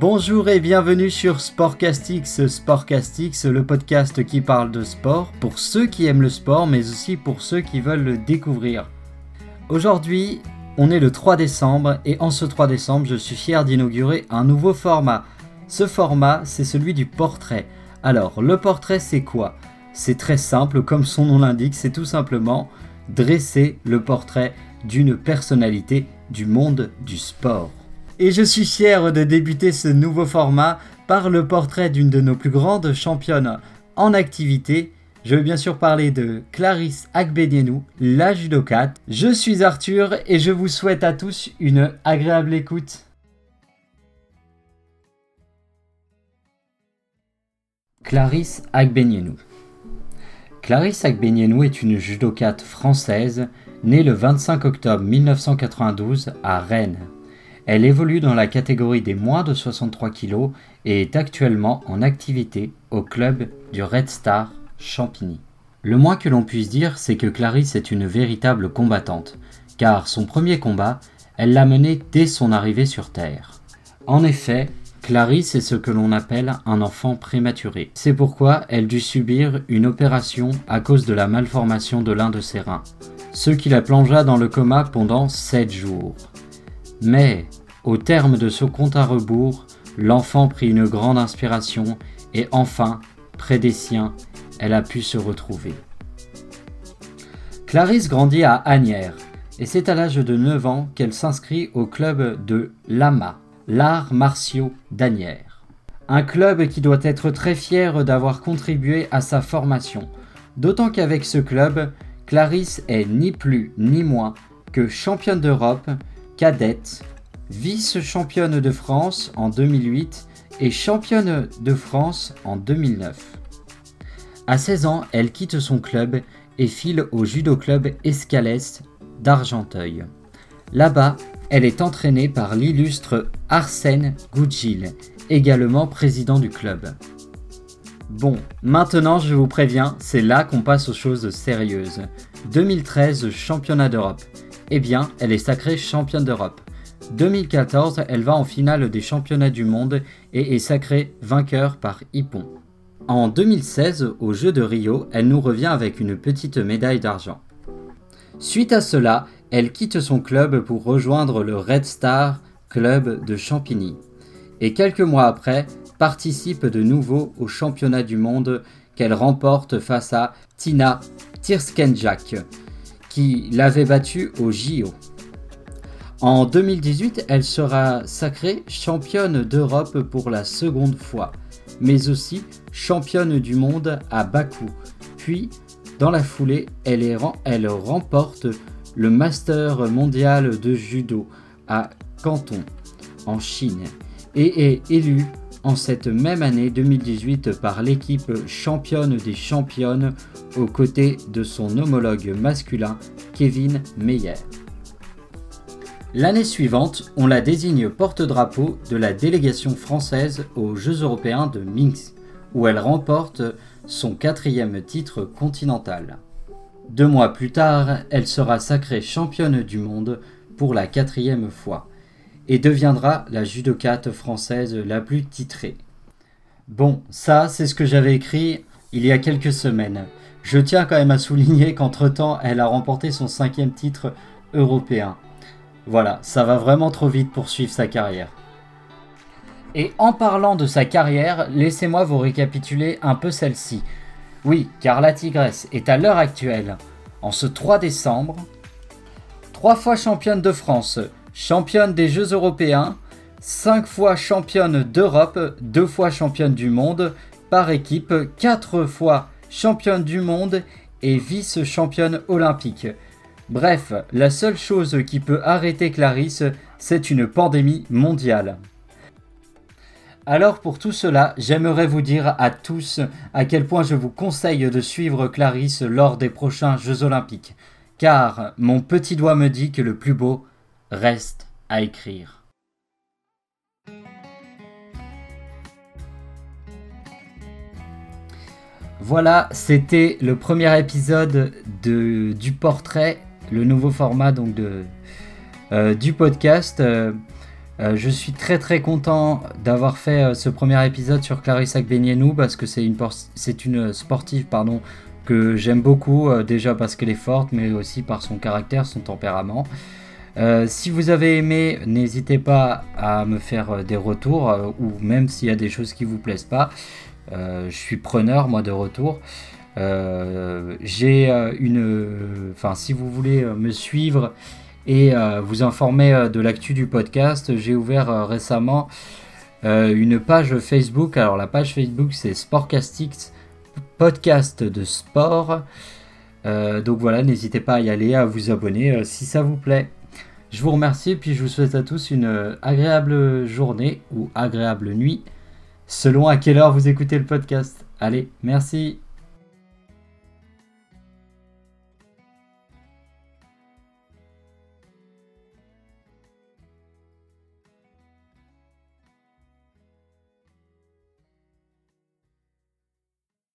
Bonjour et bienvenue sur Sportcastix, Sportcastix, le podcast qui parle de sport pour ceux qui aiment le sport mais aussi pour ceux qui veulent le découvrir. Aujourd'hui, on est le 3 décembre et en ce 3 décembre, je suis fier d'inaugurer un nouveau format. Ce format, c'est celui du portrait. Alors, le portrait, c'est quoi? C'est très simple, comme son nom l'indique, c'est tout simplement dresser le portrait d'une personnalité du monde du sport. Et je suis fier de débuter ce nouveau format par le portrait d'une de nos plus grandes championnes en activité. Je veux bien sûr parler de Clarisse Agbenienou, la judokate. Je suis Arthur et je vous souhaite à tous une agréable écoute. Clarisse Agbenienou Clarisse Agbenienou est une judokate française née le 25 octobre 1992 à Rennes. Elle évolue dans la catégorie des moins de 63 kg et est actuellement en activité au club du Red Star Champigny. Le moins que l'on puisse dire, c'est que Clarisse est une véritable combattante, car son premier combat, elle l'a mené dès son arrivée sur Terre. En effet, Clarisse est ce que l'on appelle un enfant prématuré. C'est pourquoi elle dut subir une opération à cause de la malformation de l'un de ses reins, ce qui la plongea dans le coma pendant 7 jours. Mais, au terme de ce compte à rebours, l'enfant prit une grande inspiration et enfin, près des siens, elle a pu se retrouver. Clarisse grandit à Agnières et c'est à l'âge de 9 ans qu'elle s'inscrit au club de l'AMA, l'art martiaux d'Agnières. Un club qui doit être très fier d'avoir contribué à sa formation, d'autant qu'avec ce club, Clarisse est ni plus ni moins que championne d'Europe, cadette, vice-championne de France en 2008 et championne de France en 2009. À 16 ans, elle quitte son club et file au judo club Escalès d'Argenteuil. Là-bas, elle est entraînée par l'illustre Arsène Goudjil, également président du club. Bon, maintenant je vous préviens, c'est là qu'on passe aux choses sérieuses. 2013 championnat d'Europe. Eh bien, elle est sacrée championne d'Europe. 2014, elle va en finale des championnats du monde et est sacrée vainqueur par Hippon. En 2016, aux Jeux de Rio, elle nous revient avec une petite médaille d'argent. Suite à cela, elle quitte son club pour rejoindre le Red Star Club de Champigny. Et quelques mois après, participe de nouveau au championnat du monde qu'elle remporte face à Tina Tirskenjak, qui l'avait battue au JO. En 2018, elle sera sacrée championne d'Europe pour la seconde fois, mais aussi championne du monde à Bakou. Puis, dans la foulée, elle, remporte le Master mondial de judo à Canton, en Chine, et est élue en cette même année 2018 par l'équipe championne des championnes aux côtés de son homologue masculin Kevin Meyer. L'année suivante, on la désigne porte-drapeau de la délégation française aux Jeux européens de Minsk, où elle remporte son quatrième titre continental. Deux mois plus tard, elle sera sacrée championne du monde pour la quatrième fois et deviendra la judokate française la plus titrée. Bon, ça c'est ce que j'avais écrit il y a quelques semaines. Je tiens quand même à souligner qu'entre-temps, elle a remporté son cinquième titre européen. Voilà, ça va vraiment trop vite pour suivre sa carrière. Et en parlant de sa carrière, laissez-moi vous récapituler un peu celle-ci. Oui, car la Tigresse est à l'heure actuelle, en ce 3 décembre, trois fois championne de France, championne des Jeux européens, cinq fois championne d'Europe, deux fois championne du monde par équipe, quatre fois championne du monde et vice-championne olympique. Bref, la seule chose qui peut arrêter Clarisse, c'est une pandémie mondiale. Alors pour tout cela, j'aimerais vous dire à tous à quel point je vous conseille de suivre Clarisse lors des prochains Jeux olympiques, car mon petit doigt me dit que le plus beau reste à écrire. Voilà, c'était le premier épisode de, du portrait le nouveau format donc de, euh, du podcast. Euh, je suis très très content d'avoir fait ce premier épisode sur Clarissa Benienou parce que c'est une, c'est une sportive que j'aime beaucoup, déjà parce qu'elle est forte, mais aussi par son caractère, son tempérament. si vous avez aimé, n'hésitez pas à me faire des retours, ou même s'il y a des choses qui vous plaisent pas. je suis preneur, moi, de retour. Euh, j'ai euh, une. Enfin, si vous voulez euh, me suivre et vous informer de l'actu du podcast, j'ai ouvert récemment une page Facebook. Alors, la page Facebook, c'est Sportcastix, podcast de sport. donc voilà, n'hésitez pas à y aller, à vous abonner si ça vous plaît. Je vous remercie et puis je vous souhaite à tous une agréable journée ou agréable nuit selon à quelle heure vous écoutez le podcast. Allez, merci.